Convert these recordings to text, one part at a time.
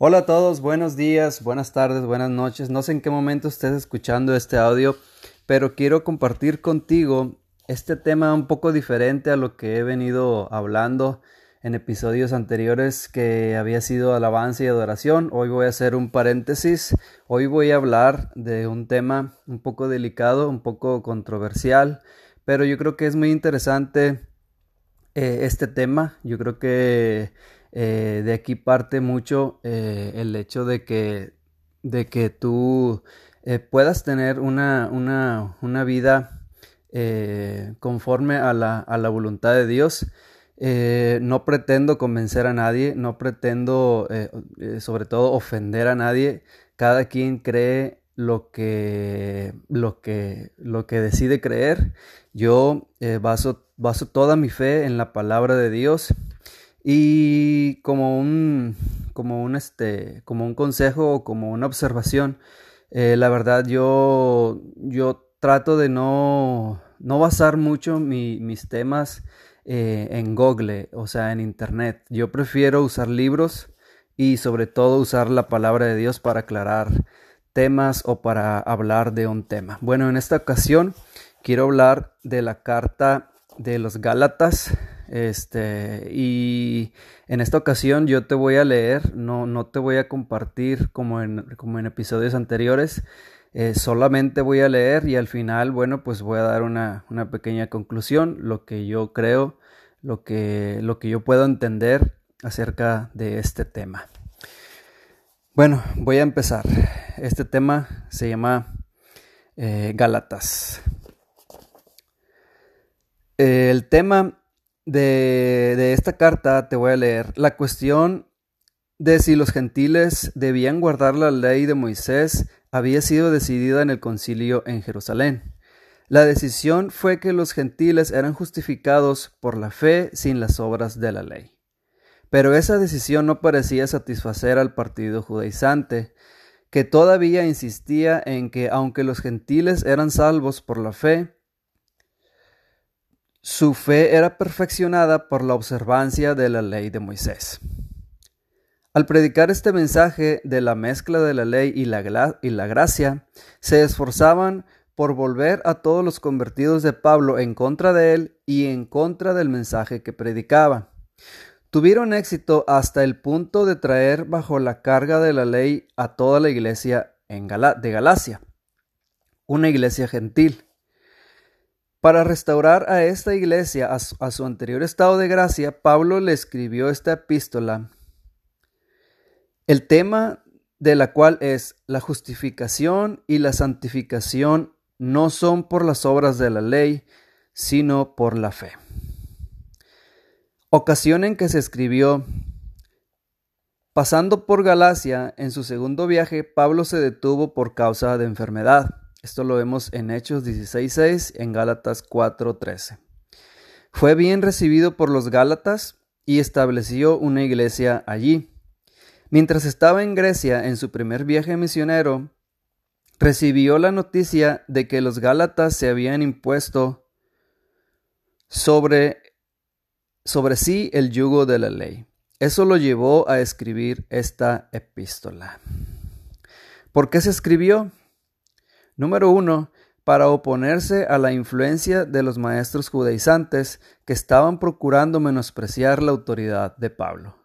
Hola a todos, buenos días, buenas tardes, buenas noches. No sé en qué momento estés escuchando este audio, pero quiero compartir contigo este tema un poco diferente a lo que he venido hablando en episodios anteriores que había sido alabanza y adoración. Hoy voy a hacer un paréntesis. Hoy voy a hablar de un tema un poco delicado, un poco controversial, pero yo creo que es muy interesante eh, este tema. Yo creo que eh, de aquí parte mucho eh, el hecho de que, de que tú eh, puedas tener una, una, una vida conforme a la, a la, voluntad de Dios. no pretendo convencer a nadie, no pretendo sobre todo ofender a nadie. Cada quien cree lo que, lo que, lo que decide creer. Yo baso, baso toda mi fe en la palabra de Dios y como un, como un, este, como un consejo o como una observación, eh, la verdad yo, yo trato de no, no basar mucho mis temas eh, en Google, o sea, en Internet. Yo prefiero usar libros y sobre todo usar la palabra de Dios para aclarar temas o para hablar de un tema. Bueno, en esta ocasión quiero hablar de la carta de los Gálatas este, y en esta ocasión yo te voy a leer, no, no te voy a compartir como en, como en episodios anteriores, eh, solamente voy a leer y al final, bueno, pues voy a dar una, una pequeña conclusión, lo que yo creo, lo que, lo que yo puedo entender acerca de este tema. Bueno, voy a empezar. Este tema se llama eh, Gálatas. El tema de, esta carta te voy a leer la cuestión de si los gentiles debían guardar la ley de Moisés había sido decidida en el concilio en Jerusalén. La decisión fue que los gentiles eran justificados por la fe sin las obras de la ley. Pero esa decisión no parecía satisfacer al partido judaizante, que todavía insistía en que aunque los gentiles eran salvos por la fe, su fe era perfeccionada por la observancia de la ley de Moisés. Al predicar este mensaje de la mezcla de la ley y la, y la gracia, se esforzaban por volver a todos los convertidos de Pablo en contra de él y en contra del mensaje que predicaba. Tuvieron éxito hasta el punto de traer bajo la carga de la ley a toda la iglesia de Galacia, una iglesia gentil. Para restaurar a esta iglesia a su, anterior estado de gracia, Pablo le escribió esta epístola, el tema de la cual es la justificación y la santificación no son por las obras de la ley, sino por la fe. Ocasión en que se escribió, pasando por Galacia, en su segundo viaje, Pablo se detuvo por causa de enfermedad. Esto lo vemos en Hechos 16.6, en Gálatas 4.13. Fue bien recibido por los Gálatas y estableció una iglesia allí. Mientras estaba en Grecia en su primer viaje misionero, recibió la noticia de que los Gálatas se habían impuesto sobre, sobre sí el yugo de la ley. Eso lo llevó a escribir esta epístola. ¿Por qué se escribió? Número uno, para oponerse a la influencia de los maestros judaizantes que estaban procurando menospreciar la autoridad de Pablo.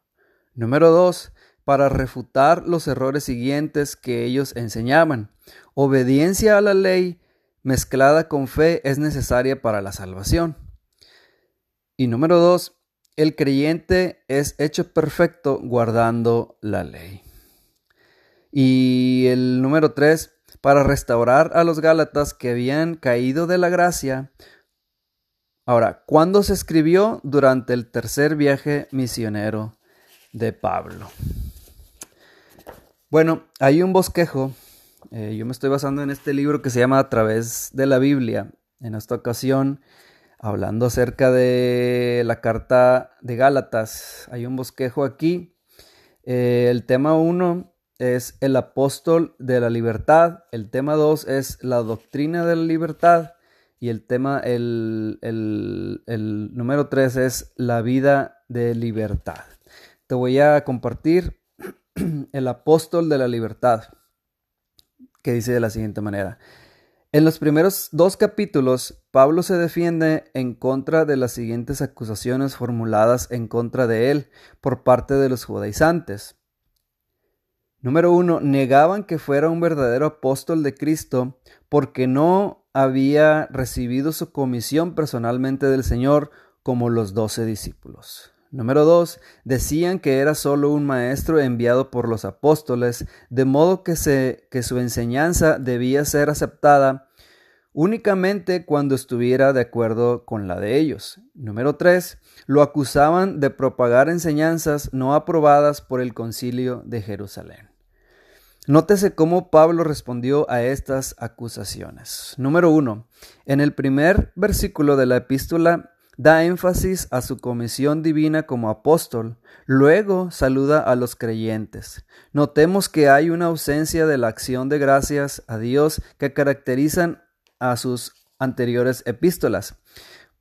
Número dos, para refutar los errores siguientes que ellos enseñaban. Obediencia a la ley mezclada con fe es necesaria para la salvación. Y número dos, el creyente es hecho perfecto guardando la ley. Y el número tres, para restaurar a los Gálatas que habían caído de la gracia. Ahora, ¿cuándo se escribió? Durante el tercer viaje misionero de Pablo. Bueno, hay un bosquejo. Eh, yo me estoy basando en este libro que se llama A través de la Biblia. En esta ocasión, hablando acerca de la carta de Gálatas, hay un bosquejo aquí. Eh, el tema 1 es el apóstol de la libertad, el tema 2 es la doctrina de la libertad y el tema, el, el, número 3 es la vida de libertad. Te voy a compartir el apóstol de la libertad, que dice de la siguiente manera. En los primeros dos capítulos, Pablo se defiende en contra de las siguientes acusaciones formuladas en contra de él por parte de los judaizantes. Número uno, negaban que fuera un verdadero apóstol de Cristo porque no había recibido su comisión personalmente del Señor como los doce discípulos. Número 2. Decían que era solo un maestro enviado por los apóstoles, de modo que, su enseñanza debía ser aceptada únicamente cuando estuviera de acuerdo con la de ellos. Número 3. Lo acusaban de propagar enseñanzas no aprobadas por el concilio de Jerusalén. Nótese cómo Pablo respondió a estas acusaciones. Número 1. En el primer versículo de la epístola da énfasis a su comisión divina como apóstol, luego saluda a los creyentes. Notemos que hay una ausencia de la acción de gracias a Dios que caracterizan a sus anteriores epístolas,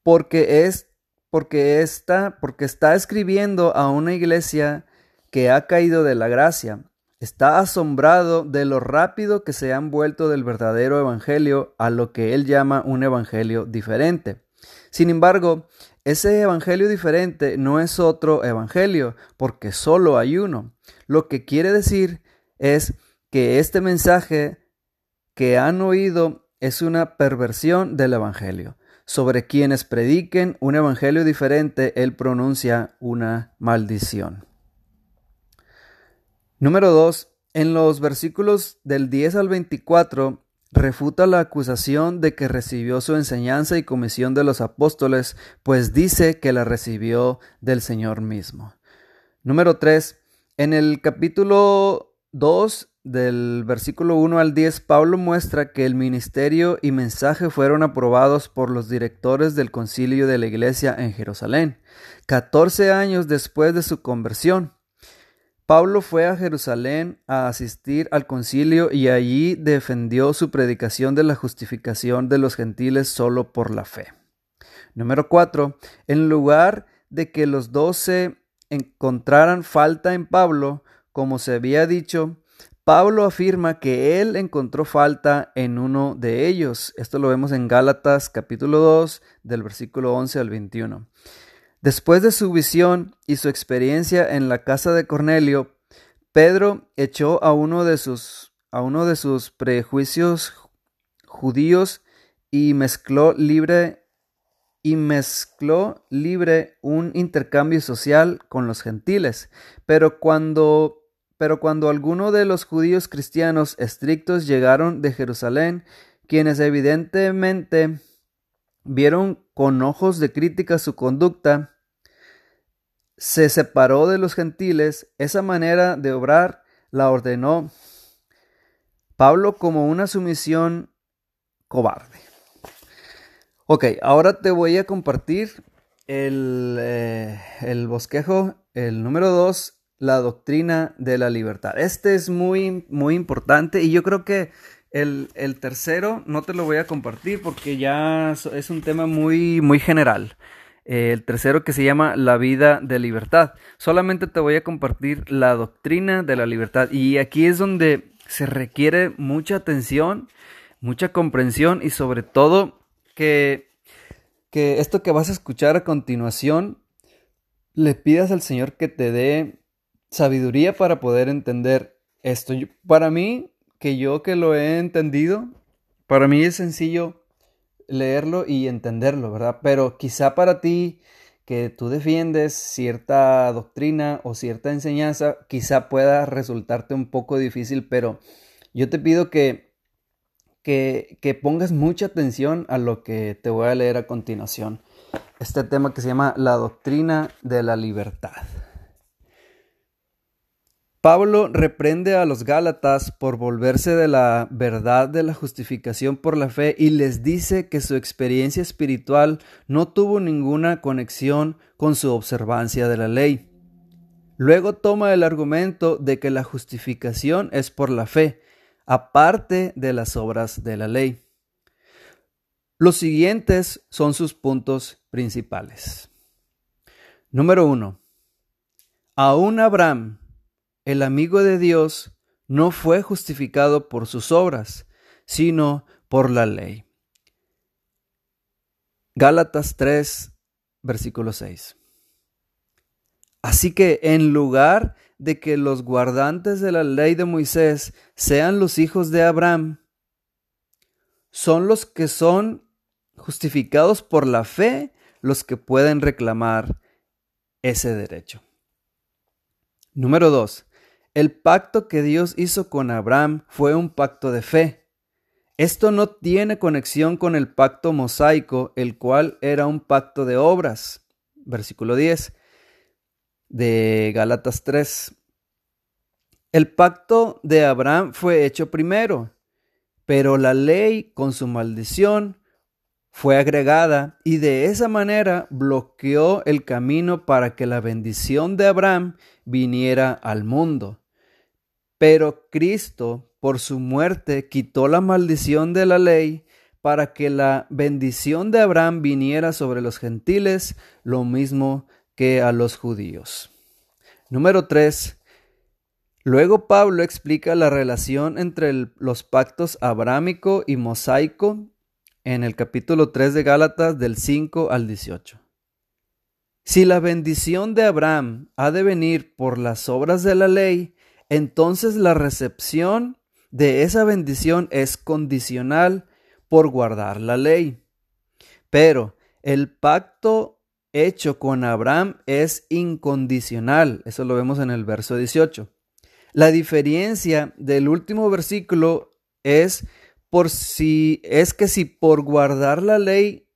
porque es porque está porque está escribiendo a una iglesia que ha caído de la gracia. Está asombrado de lo rápido que se han vuelto del verdadero evangelio a lo que él llama un evangelio diferente. Sin embargo, ese evangelio diferente no es otro evangelio, porque solo hay uno. Lo que quiere decir es que este mensaje que han oído es una perversión del evangelio. Sobre quienes prediquen un evangelio diferente, él pronuncia una maldición. Número 2. En los versículos del 10 al 24 refuta la acusación de que recibió su enseñanza y comisión de los apóstoles, pues dice que la recibió del Señor mismo. Número 3. En el capítulo 2 del versículo 1 al 10, Pablo muestra que el ministerio y mensaje fueron aprobados por los directores del concilio de la iglesia en Jerusalén, 14 años después de su conversión. Pablo fue a Jerusalén a asistir al concilio y allí defendió su predicación de la justificación de los gentiles solo por la fe. Número 4. En lugar de que los doce encontraran falta en Pablo, como se había dicho, Pablo afirma que él encontró falta en uno de ellos. Esto lo vemos en Gálatas capítulo 2 del versículo 11 al 21. Después de su visión y su experiencia en la casa de Cornelio, Pedro echó a uno de sus, a uno de sus prejuicios judíos y mezcló libre y mezcló libre un intercambio social con los gentiles. Pero cuando pero cuando algunos de los judíos cristianos estrictos llegaron de Jerusalén, quienes evidentemente vieron con ojos de crítica su conducta, se separó de los gentiles, esa manera de obrar la ordenó Pablo como una sumisión cobarde. Ok, ahora te voy a compartir el, eh, el bosquejo, el número 2, la doctrina de la libertad. Este es muy, muy importante y yo creo que el, el, tercero no te lo voy a compartir porque ya es un tema muy, muy general el tercero que se llama La vida de libertad. Solamente te voy a compartir la doctrina de la libertad y aquí es donde se requiere mucha atención, mucha comprensión y sobre todo que, que esto que vas a escuchar a continuación le pidas al Señor que te dé sabiduría para poder entender esto. Para mí, que yo que lo he entendido, para mí es sencillo leerlo y entenderlo, ¿verdad? Pero quizá para ti que tú defiendes cierta doctrina o cierta enseñanza, quizá pueda resultarte un poco difícil, pero yo te pido que, que, que pongas mucha atención a lo que te voy a leer a continuación. Este tema que se llama la doctrina de la libertad. Pablo reprende a los Gálatas por volverse de la verdad de la justificación por la fe y les dice que su experiencia espiritual no tuvo ninguna conexión con su observancia de la ley. Luego toma el argumento de que la justificación es por la fe, aparte de las obras de la ley. Los siguientes son sus puntos principales. Número 1. Aún Abraham el amigo de Dios no fue justificado por sus obras, sino por la ley. Gálatas 3, versículo 6. Así que en lugar de que los guardantes de la ley de Moisés sean los hijos de Abraham, son los que son justificados por la fe los que pueden reclamar ese derecho. Número 2. El pacto que Dios hizo con Abraham fue un pacto de fe. Esto no tiene conexión con el pacto mosaico, el cual era un pacto de obras. Versículo 10 de Galatas 3. El pacto de Abraham fue hecho primero, pero la ley con su maldición fue agregada y de esa manera bloqueó el camino para que la bendición de Abraham viniera al mundo. Pero Cristo, por su muerte, quitó la maldición de la ley para que la bendición de Abraham viniera sobre los gentiles, lo mismo que a los judíos. Número 3. Luego Pablo explica la relación entre los pactos abrámico y mosaico en el capítulo 3 de Gálatas del 5 al 18. Si la bendición de Abraham ha de venir por las obras de la ley, entonces la recepción de esa bendición es condicional por guardar la ley. Pero el pacto hecho con Abraham es incondicional. Eso lo vemos en el verso 18. La diferencia del último versículo es por si es que si por guardar la ley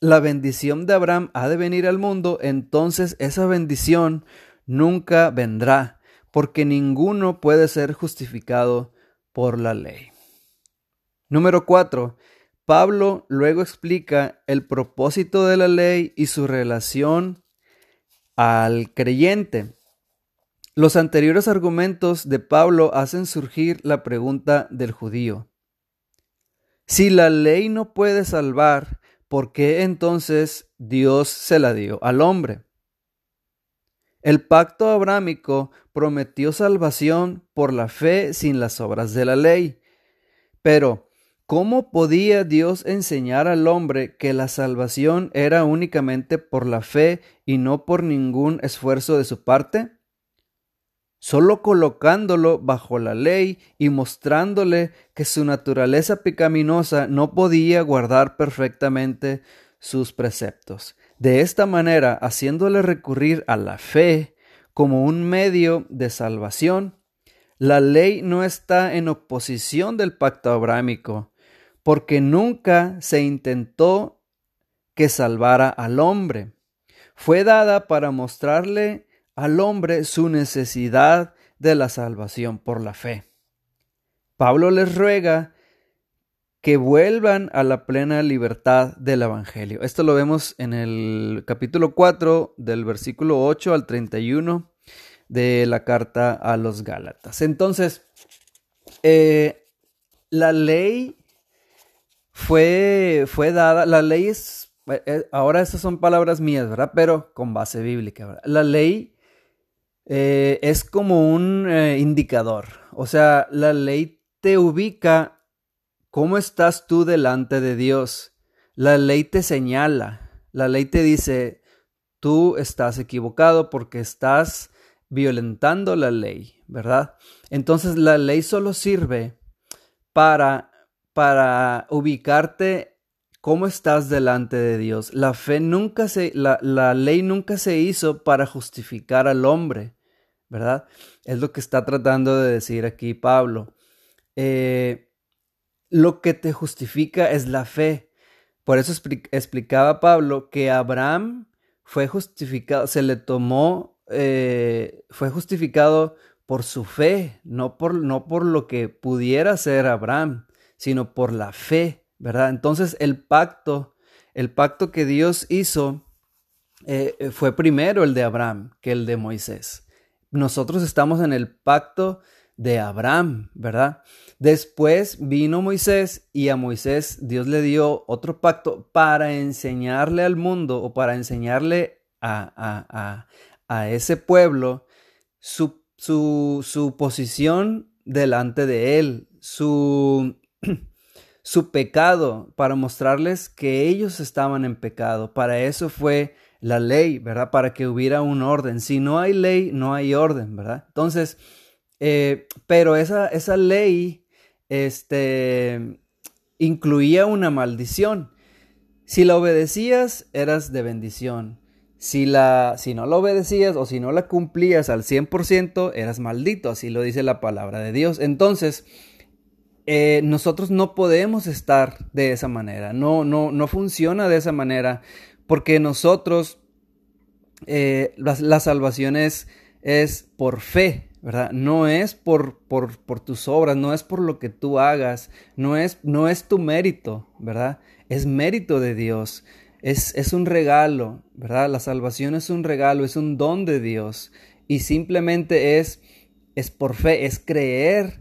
la bendición de Abraham ha de venir al mundo, entonces esa bendición nunca vendrá, porque ninguno puede ser justificado por la ley. Número 4. Pablo luego explica el propósito de la ley y su relación al creyente. Los anteriores argumentos de Pablo hacen surgir la pregunta del judío. Si la ley no puede salvar, ¿por qué entonces Dios se la dio al hombre? El pacto abrámico prometió salvación por la fe sin las obras de la ley. Pero, ¿cómo podía Dios enseñar al hombre que la salvación era únicamente por la fe y no por ningún esfuerzo de su parte? solo colocándolo bajo la ley y mostrándole que su naturaleza pecaminosa no podía guardar perfectamente sus preceptos. De esta manera, haciéndole recurrir a la fe como un medio de salvación, la ley no está en oposición del pacto abrámico, porque nunca se intentó que salvara al hombre. Fue dada para mostrarle al hombre su necesidad de la salvación por la fe. Pablo les ruega que vuelvan a la plena libertad del Evangelio. Esto lo vemos en el capítulo 4 del versículo 8 al 31 de la carta a los Gálatas. Entonces, eh, la ley fue, fue dada, la ley es, eh, ahora estas son palabras mías, ¿verdad? Pero con base bíblica, La ley eh, es como un indicador. O sea, la ley te ubica cómo estás tú delante de Dios. La ley te señala. La ley te dice, tú estás equivocado porque estás violentando la ley, ¿verdad? Entonces la ley solo sirve para, para ubicarte cómo estás delante de Dios. La fe nunca se, la, la ley nunca se hizo para justificar al hombre, ¿verdad? Es lo que está tratando de decir aquí Pablo. Eh, lo que te justifica es la fe. Por eso explicaba Pablo que Abraham fue justificado, se le tomó, eh, fue justificado por su fe, no por, no por lo que pudiera ser Abraham, sino por la fe. ¿verdad? Entonces el pacto, el pacto que Dios hizo eh, fue primero el de Abraham que el de Moisés. Nosotros estamos en el pacto de Abraham, ¿verdad? Después vino Moisés y a Moisés Dios le dio otro pacto para enseñarle al mundo o para enseñarle a, a, a, a ese pueblo su su, su posición delante de Él, su, su pecado, para mostrarles que ellos estaban en pecado. Para eso fue la ley, ¿verdad? Para que hubiera un orden. Si no hay ley, no hay orden, ¿verdad? Entonces, eh, pero esa, esa ley, este, incluía una maldición. Si la obedecías, eras de bendición. Si, la, si no la obedecías o si no la cumplías al 100%, eras maldito, así lo dice la palabra de Dios. Entonces, eh, nosotros no podemos estar de esa manera, no, no, no funciona de esa manera, porque nosotros, eh, la, salvación es, es por fe, ¿verdad? No es por, por, por, tus obras, no es por lo que tú hagas, no es, no es tu mérito, ¿verdad? Es mérito de Dios. Es, es, un regalo, ¿verdad? La salvación es un regalo, es un don de Dios. Y simplemente es, es por fe, es creer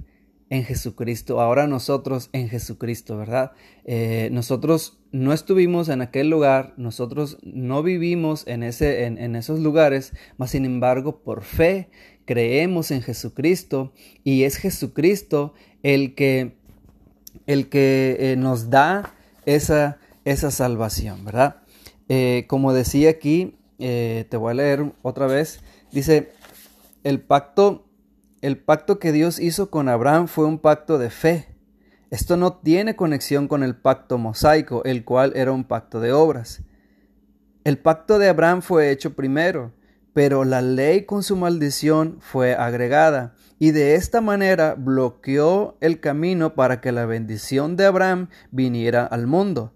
en Jesucristo, ahora nosotros en Jesucristo, ¿verdad? Eh, nosotros no estuvimos en aquel lugar, nosotros no vivimos en, ese, en, en esos lugares, mas sin embargo por fe creemos en Jesucristo y es Jesucristo el que, el que eh, nos da esa, esa salvación, ¿verdad? Eh, como decía aquí, te voy a leer otra vez, dice, el pacto el pacto que Dios hizo con Abraham fue un pacto de fe. Esto no tiene conexión con el pacto mosaico, el cual era un pacto de obras. El pacto de Abraham fue hecho primero, pero la ley con su maldición fue agregada, y de esta manera bloqueó el camino para que la bendición de Abraham viniera al mundo.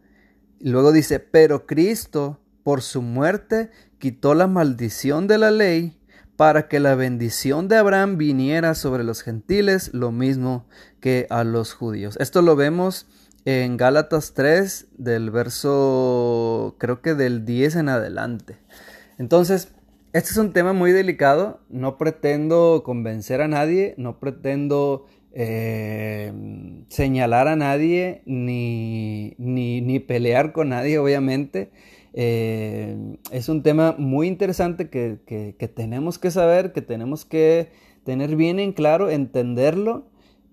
Luego dice, pero Cristo, por su muerte, quitó la maldición de la ley para que la bendición de Abraham viniera sobre los gentiles, lo mismo que a los judíos. Esto lo vemos en Gálatas 3, del verso, creo que del 10 en adelante. Entonces, este es un tema muy delicado, no pretendo convencer a nadie, no pretendo eh, señalar a nadie, ni, ni, ni pelear con nadie, obviamente. Eh, es un tema muy interesante que, tenemos que saber, que tenemos que tener bien en claro, entenderlo.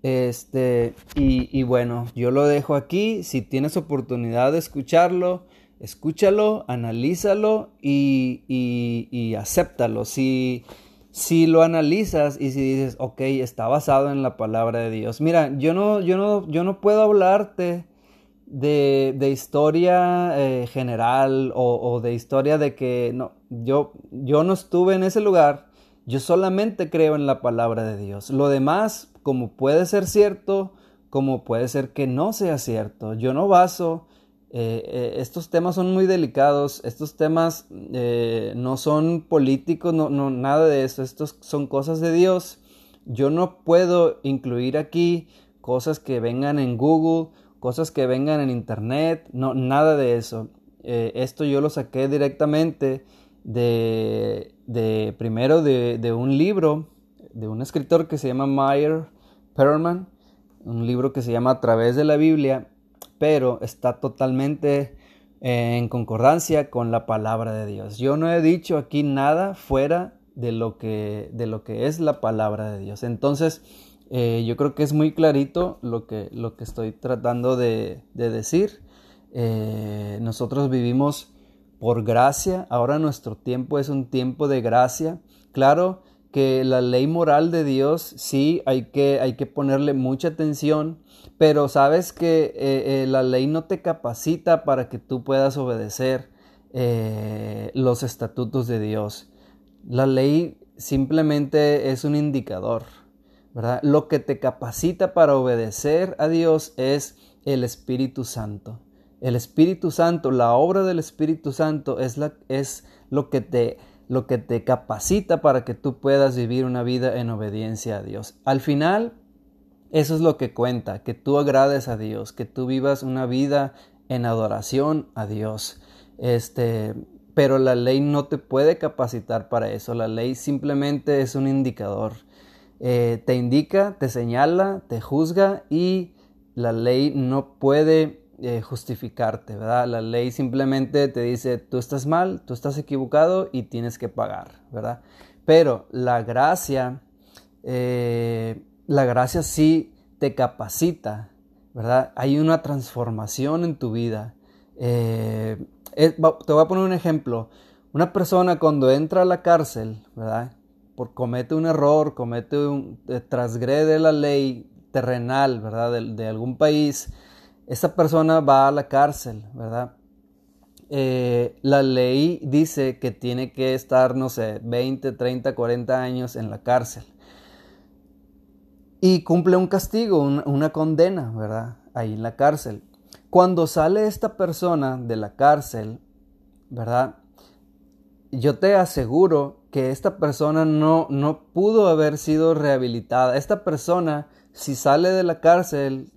Este, y, bueno, yo lo dejo aquí. Si tienes oportunidad de escucharlo, escúchalo, analízalo y, y, acéptalo. Si, si lo analizas y si dices, ok, está basado en la palabra de Dios. Mira, yo no, yo no, yo no puedo hablarte de, de historia eh, general o, de historia de que no, yo, yo no estuve en ese lugar, yo solamente creo en la palabra de Dios. Lo demás, como puede ser cierto, como puede ser que no sea cierto. Yo no baso, eh, eh, estos temas son muy delicados, estos temas no son políticos, no, no, nada de eso, estos son cosas de Dios. Yo no puedo incluir aquí cosas que vengan en Google cosas que vengan en internet, no, nada de eso. Eh, esto yo lo saqué directamente de, de primero de, de, un libro de un escritor que se llama Meyer Perlman, un libro que se llama A través de la Biblia, pero está totalmente en concordancia con la palabra de Dios. Yo no he dicho aquí nada fuera de lo que, de lo que es la palabra de Dios. Entonces, eh, yo creo que es muy clarito lo que, lo que estoy tratando de, decir. Eh, nosotros vivimos por gracia, ahora nuestro tiempo es un tiempo de gracia. Claro que la ley moral de Dios sí hay que, hay que ponerle mucha atención, pero sabes que eh, la ley no te capacita para que tú puedas obedecer los estatutos de Dios. La ley simplemente es un indicador. Lo que te capacita para obedecer a Dios es el Espíritu Santo. El Espíritu Santo, la obra del Espíritu Santo es, la, es lo, que te, lo que te capacita para que tú puedas vivir una vida en obediencia a Dios. Al final, eso es lo que cuenta, que tú agrades a Dios, que tú vivas una vida en adoración a Dios. Este, pero la ley no te puede capacitar para eso. La ley simplemente es un indicador. Eh, te indica, te señala, te juzga y la ley no puede eh, justificarte, ¿verdad? La ley simplemente te dice, tú estás mal, tú estás equivocado y tienes que pagar, ¿verdad? Pero la gracia eh, la gracia sí te capacita, ¿verdad? Hay una transformación en tu vida. Eh, te voy a poner un ejemplo. Una persona cuando entra a la cárcel, ¿verdad? Por comete un error, comete un, transgrede la ley terrenal, ¿verdad? De, algún país, esa persona va a la cárcel, ¿verdad? Eh, la ley dice que tiene que estar, no sé, 20, 30, 40 años en la cárcel. Y cumple un castigo, una condena, ¿verdad? Ahí en la cárcel. Cuando sale esta persona de la cárcel, ¿verdad? Yo te aseguro que esta persona no, no pudo haber sido rehabilitada. Esta persona, si sale de la cárcel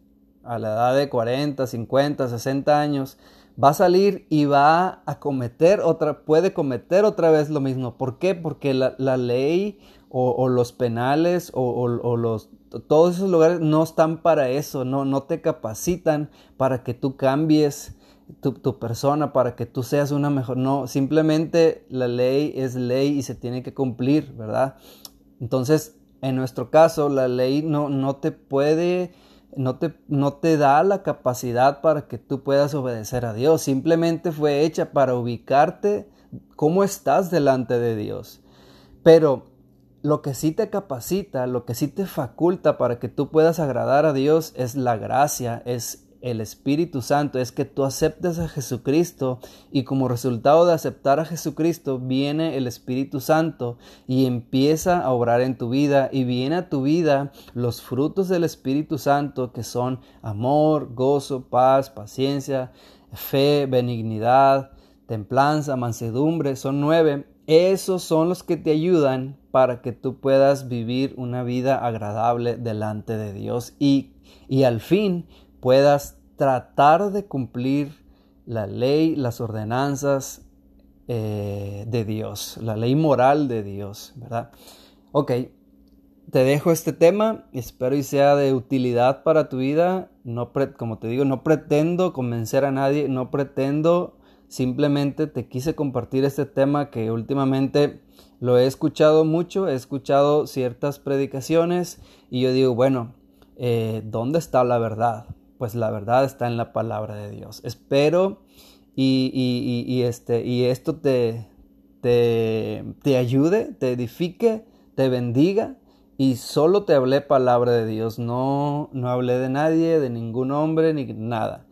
a la edad de 40, 50, 60 años, va a salir y va a cometer otra, puede cometer otra vez lo mismo. ¿Por qué? Porque la, ley o, los penales o, los todos esos lugares no están para eso, no, no te capacitan para que tú cambies tu, tu, persona, para que tú seas una mejor. No, simplemente la ley es ley y se tiene que cumplir, ¿verdad? Entonces, en nuestro caso, la ley no, no te puede, no te, no te da la capacidad para que tú puedas obedecer a Dios. Simplemente fue hecha para ubicarte cómo estás delante de Dios. Pero lo que sí te capacita, lo que sí te faculta para que tú puedas agradar a Dios es la gracia, es el Espíritu Santo, es que tú aceptes a Jesucristo y como resultado de aceptar a Jesucristo viene el Espíritu Santo y empieza a obrar en tu vida y viene a tu vida los frutos del Espíritu Santo que son amor, gozo, paz, paciencia, fe, benignidad, templanza, mansedumbre, son nueve. Esos son los que te ayudan para que tú puedas vivir una vida agradable delante de Dios y, y al fin puedas tratar de cumplir la ley, las ordenanzas eh, de Dios, la ley moral de Dios, ¿verdad? Ok, te dejo este tema, espero y sea de utilidad para tu vida. No como te digo, no pretendo convencer a nadie, no pretendo Simplemente te quise compartir este tema que últimamente lo he escuchado mucho, he escuchado ciertas predicaciones y yo digo, bueno, eh, ¿dónde está la verdad? Pues la verdad está en la palabra de Dios. Espero y, y, este, y esto te, te, te ayude, te edifique, te bendiga y solo te hablé palabra de Dios, no, no hablé de nadie, de ningún hombre, ni nada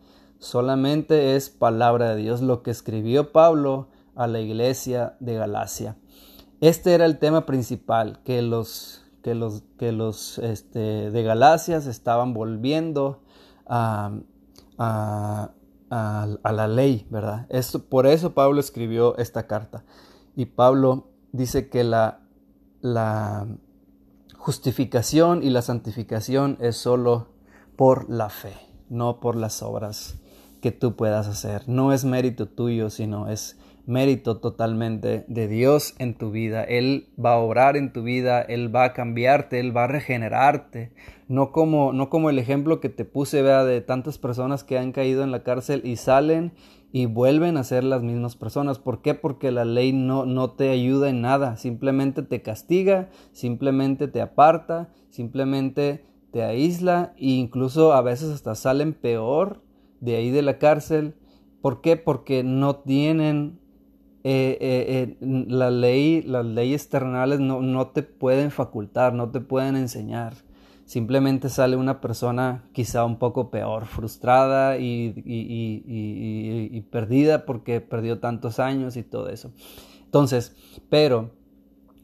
solamente es palabra de Dios lo que escribió Pablo a la iglesia de Galacia. Este era el tema principal, que los, que los, que los este, de Galacia estaban volviendo a, la ley, ¿verdad? Esto, por eso Pablo escribió esta carta. Y Pablo dice que la, la justificación y la santificación es solo por la fe, no por las obras que tú puedas hacer. No es mérito tuyo, sino es mérito totalmente de Dios en tu vida. Él va a obrar en tu vida, Él va a cambiarte, Él va a regenerarte. No como, no como el ejemplo que te puse, vea, de tantas personas que han caído en la cárcel y salen y vuelven a ser las mismas personas. ¿Por qué? Porque la ley no, no te ayuda en nada, simplemente te castiga, simplemente te aparta, simplemente te aísla e incluso a veces hasta salen peor de ahí de la cárcel. ¿Por qué? Porque no tienen eh, eh, eh, la ley, las leyes terrenales no, no, te pueden facultar, no te pueden enseñar. Simplemente sale una persona quizá un poco peor, frustrada y, y perdida porque perdió tantos años y todo eso. Entonces, pero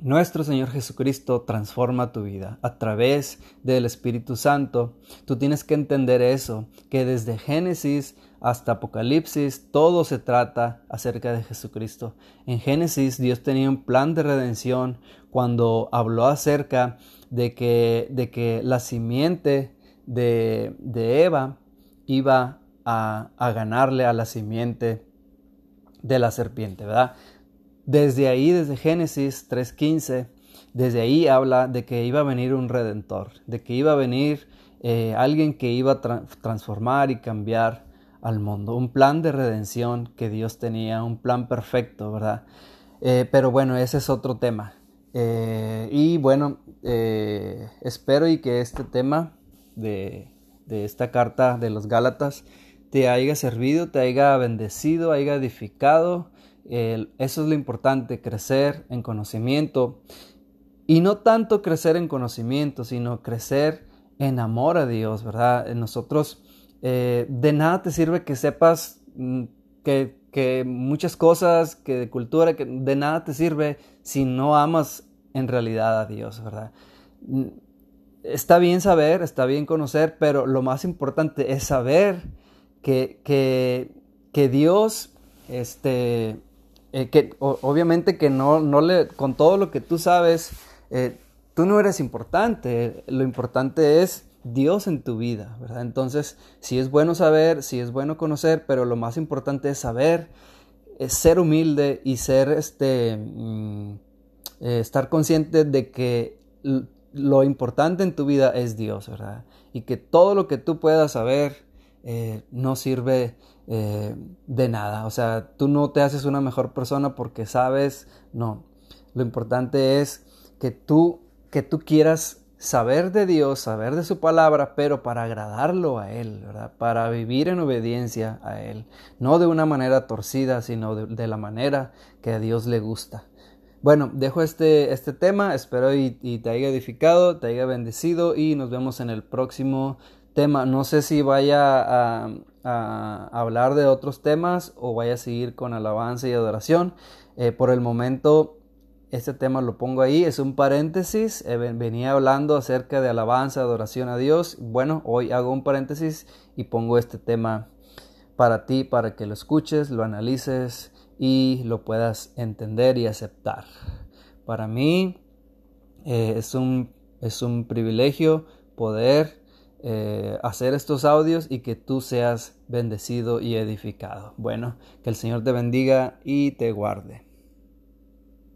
nuestro Señor Jesucristo transforma tu vida a través del Espíritu Santo. Tú tienes que entender eso, que desde Génesis hasta Apocalipsis todo se trata acerca de Jesucristo. En Génesis Dios tenía un plan de redención cuando habló acerca de que, de que la simiente de, de Eva iba a, a ganarle a la simiente de la serpiente, ¿verdad? Desde ahí, desde Génesis 3.15, desde ahí habla de que iba a venir un redentor, de que iba a venir eh, alguien que iba a transformar y cambiar al mundo, un plan de redención que Dios tenía, un plan perfecto, ¿verdad? Eh, pero bueno, ese es otro tema. Eh, y bueno, eh, espero y que este tema de, de esta carta de los Gálatas te haya servido, te haya bendecido, haya edificado. eso es lo importante, crecer en conocimiento. Y no tanto crecer en conocimiento, sino crecer en amor a Dios, ¿verdad? Nosotros, eh, de nada te sirve que sepas mm, que, que, muchas cosas, que de cultura, que de nada te sirve si no amas en realidad a Dios, ¿verdad? Mm, está bien saber, está bien conocer, pero lo más importante es saber que, que, Dios, este, eh, que obviamente que no, no le, con todo lo que tú sabes, eh, tú no eres importante, lo importante es Dios en tu vida, ¿verdad? Entonces, sí es bueno saber, sí es bueno conocer, pero lo más importante es saber, es ser humilde y ser, este, mm, eh, estar consciente de que lo importante en tu vida es Dios, ¿verdad? Y que todo lo que tú puedas saber eh, no sirve eh, de nada. O sea, tú no te haces una mejor persona porque sabes, no. Lo importante es que tú, que tú quieras saber de Dios, saber de su palabra, pero para agradarlo a Él, ¿verdad? Para vivir en obediencia a Él. No de una manera torcida, sino de, la manera que a Dios le gusta. Bueno, dejo este, este tema, espero y, te haya edificado, te haya bendecido y nos vemos en el próximo tema. No sé si vaya a, hablar de otros temas o vaya a seguir con alabanza y adoración. Eh, por el momento, este tema lo pongo ahí, es un paréntesis. Eh, venía hablando acerca de alabanza, adoración a Dios. Bueno, hoy hago un paréntesis y pongo este tema para ti, para que lo escuches, lo analices y lo puedas entender y aceptar. Para mí eh, es, un, es un privilegio poder eh, hacer estos audios y que tú seas bendecido y edificado. Bueno, que el Señor te bendiga y te guarde.